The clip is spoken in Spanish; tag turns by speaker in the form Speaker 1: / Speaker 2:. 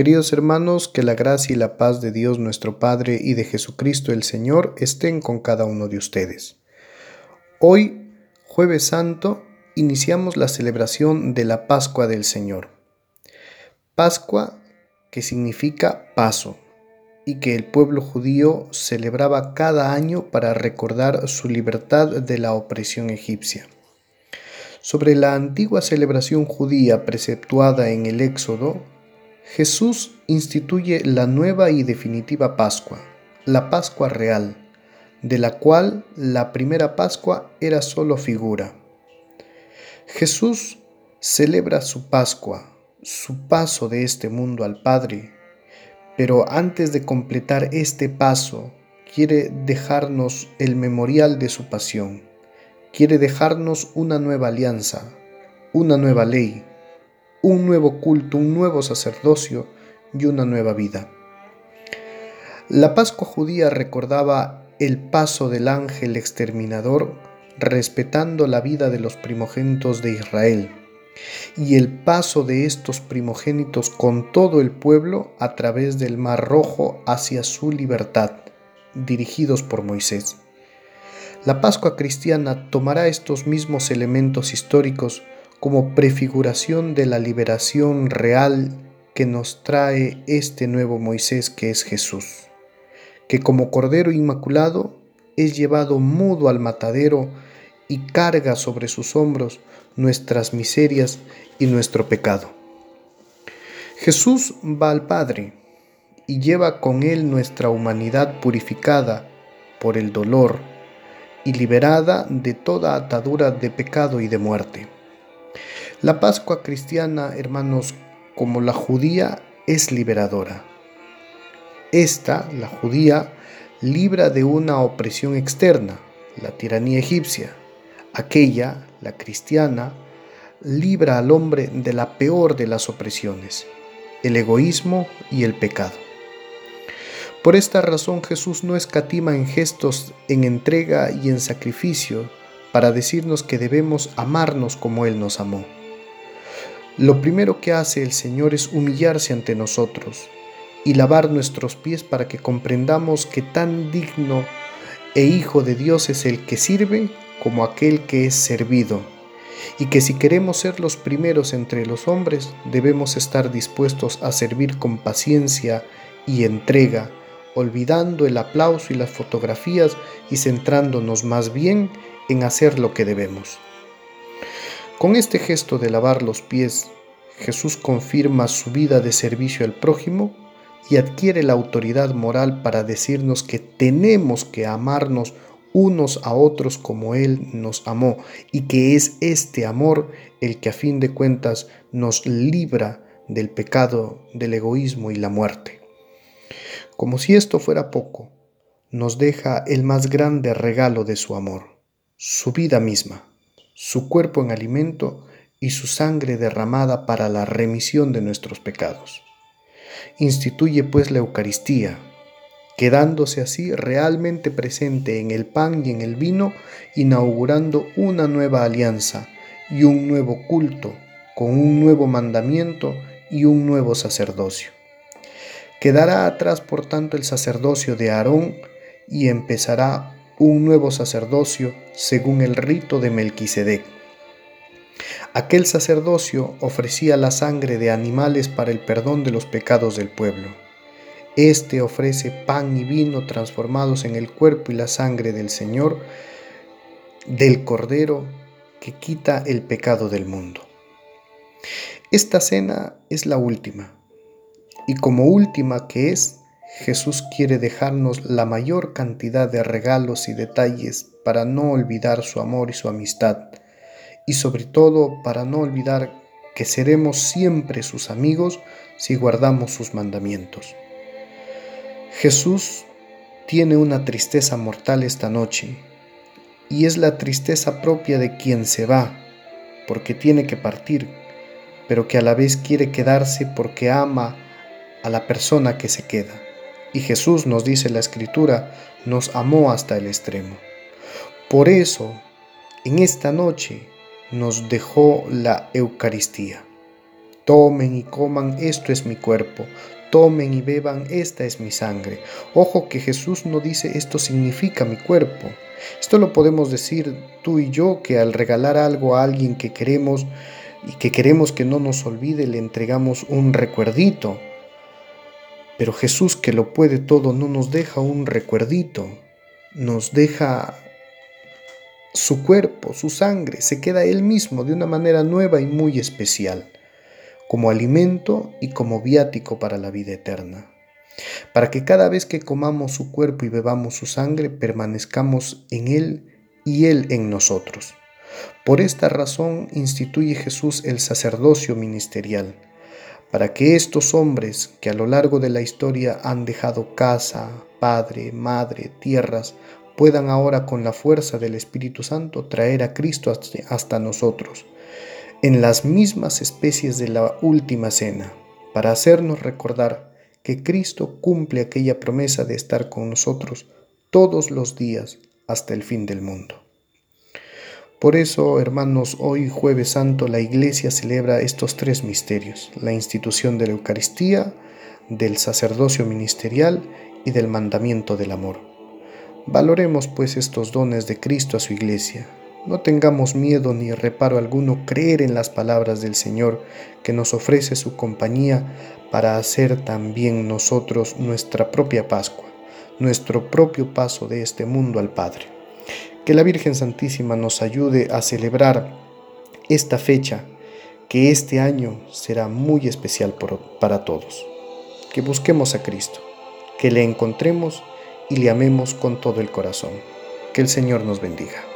Speaker 1: Queridos hermanos, que la gracia y la paz de Dios nuestro Padre y de Jesucristo el Señor estén con cada uno de ustedes. Hoy, jueves santo, iniciamos la celebración de la Pascua del Señor. Pascua que significa paso y que el pueblo judío celebraba cada año para recordar su libertad de la opresión egipcia. Sobre la antigua celebración judía preceptuada en el Éxodo, Jesús instituye la nueva y definitiva Pascua, la Pascua real, de la cual la primera Pascua era solo figura. Jesús celebra su Pascua, su paso de este mundo al Padre, pero antes de completar este paso, quiere dejarnos el memorial de su pasión, quiere dejarnos una nueva alianza, una nueva ley, un nuevo culto, un nuevo sacerdocio y una nueva vida. La Pascua judía recordaba el paso del ángel exterminador respetando la vida de los primogénitos de Israel y el paso de estos primogénitos con todo el pueblo a través del Mar Rojo hacia su libertad, dirigidos por Moisés. La Pascua cristiana tomará estos mismos elementos históricos como prefiguración de la liberación real que nos trae este nuevo Moisés que es Jesús, que como Cordero Inmaculado es llevado mudo al matadero y carga sobre sus hombros nuestras miserias y nuestro pecado. Jesús va al Padre y lleva con él nuestra humanidad purificada por el dolor y liberada de toda atadura de pecado y de muerte. La Pascua cristiana, hermanos, como la judía, es liberadora. Esta, la judía, libra de una opresión externa, la tiranía egipcia. Aquella, la cristiana, libra al hombre de la peor de las opresiones, el egoísmo y el pecado. Por esta razón Jesús no escatima en gestos, en entrega y en sacrificio para decirnos que debemos amarnos como Él nos amó. Lo primero que hace el Señor es humillarse ante nosotros y lavar nuestros pies para que comprendamos que tan digno e hijo de Dios es el que sirve como aquel que es servido, y que si queremos ser los primeros entre los hombres, debemos estar dispuestos a servir con paciencia y entrega, olvidando el aplauso y las fotografías y centrándonos más bien en hacer lo que debemos. Con este gesto de lavar los pies, Jesús confirma su vida de servicio al prójimo y adquiere la autoridad moral para decirnos que tenemos que amarnos unos a otros como Él nos amó y que es este amor el que a fin de cuentas nos libra del pecado, del egoísmo y la muerte. Como si esto fuera poco, nos deja el más grande regalo de su amor, su vida misma su cuerpo en alimento y su sangre derramada para la remisión de nuestros pecados. Instituye pues la Eucaristía, quedándose así realmente presente en el pan y en el vino, inaugurando una nueva alianza y un nuevo culto, con un nuevo mandamiento y un nuevo sacerdocio. Quedará atrás, por tanto, el sacerdocio de Aarón y empezará un nuevo sacerdocio según el rito de Melquisedec. Aquel sacerdocio ofrecía la sangre de animales para el perdón de los pecados del pueblo. Este ofrece pan y vino transformados en el cuerpo y la sangre del Señor, del Cordero que quita el pecado del mundo. Esta cena es la última, y como última que es, Jesús quiere dejarnos la mayor cantidad de regalos y detalles para no olvidar su amor y su amistad, y sobre todo para no olvidar que seremos siempre sus amigos si guardamos sus mandamientos. Jesús tiene una tristeza mortal esta noche, y es la tristeza propia de quien se va, porque tiene que partir, pero que a la vez quiere quedarse porque ama a la persona que se queda. Y Jesús, nos dice la Escritura, nos amó hasta el extremo. Por eso, en esta noche nos dejó la Eucaristía. Tomen y coman, esto es mi cuerpo. Tomen y beban, esta es mi sangre. Ojo que Jesús no dice esto significa mi cuerpo. Esto lo podemos decir tú y yo que al regalar algo a alguien que queremos y que queremos que no nos olvide, le entregamos un recuerdito. Pero Jesús que lo puede todo no nos deja un recuerdito, nos deja su cuerpo, su sangre, se queda Él mismo de una manera nueva y muy especial, como alimento y como viático para la vida eterna, para que cada vez que comamos su cuerpo y bebamos su sangre permanezcamos en Él y Él en nosotros. Por esta razón instituye Jesús el sacerdocio ministerial, para que estos hombres que a lo largo de la historia han dejado casa, padre, madre, tierras, puedan ahora con la fuerza del Espíritu Santo traer a Cristo hasta nosotros, en las mismas especies de la última cena, para hacernos recordar que Cristo cumple aquella promesa de estar con nosotros todos los días hasta el fin del mundo. Por eso, hermanos, hoy jueves santo la Iglesia celebra estos tres misterios, la institución de la Eucaristía, del sacerdocio ministerial y del mandamiento del amor. Valoremos pues estos dones de Cristo a su iglesia. No tengamos miedo ni reparo alguno creer en las palabras del Señor que nos ofrece su compañía para hacer también nosotros nuestra propia Pascua, nuestro propio paso de este mundo al Padre. Que la Virgen Santísima nos ayude a celebrar esta fecha que este año será muy especial para todos. Que busquemos a Cristo, que le encontremos y le amemos con todo el corazón. Que el Señor nos bendiga.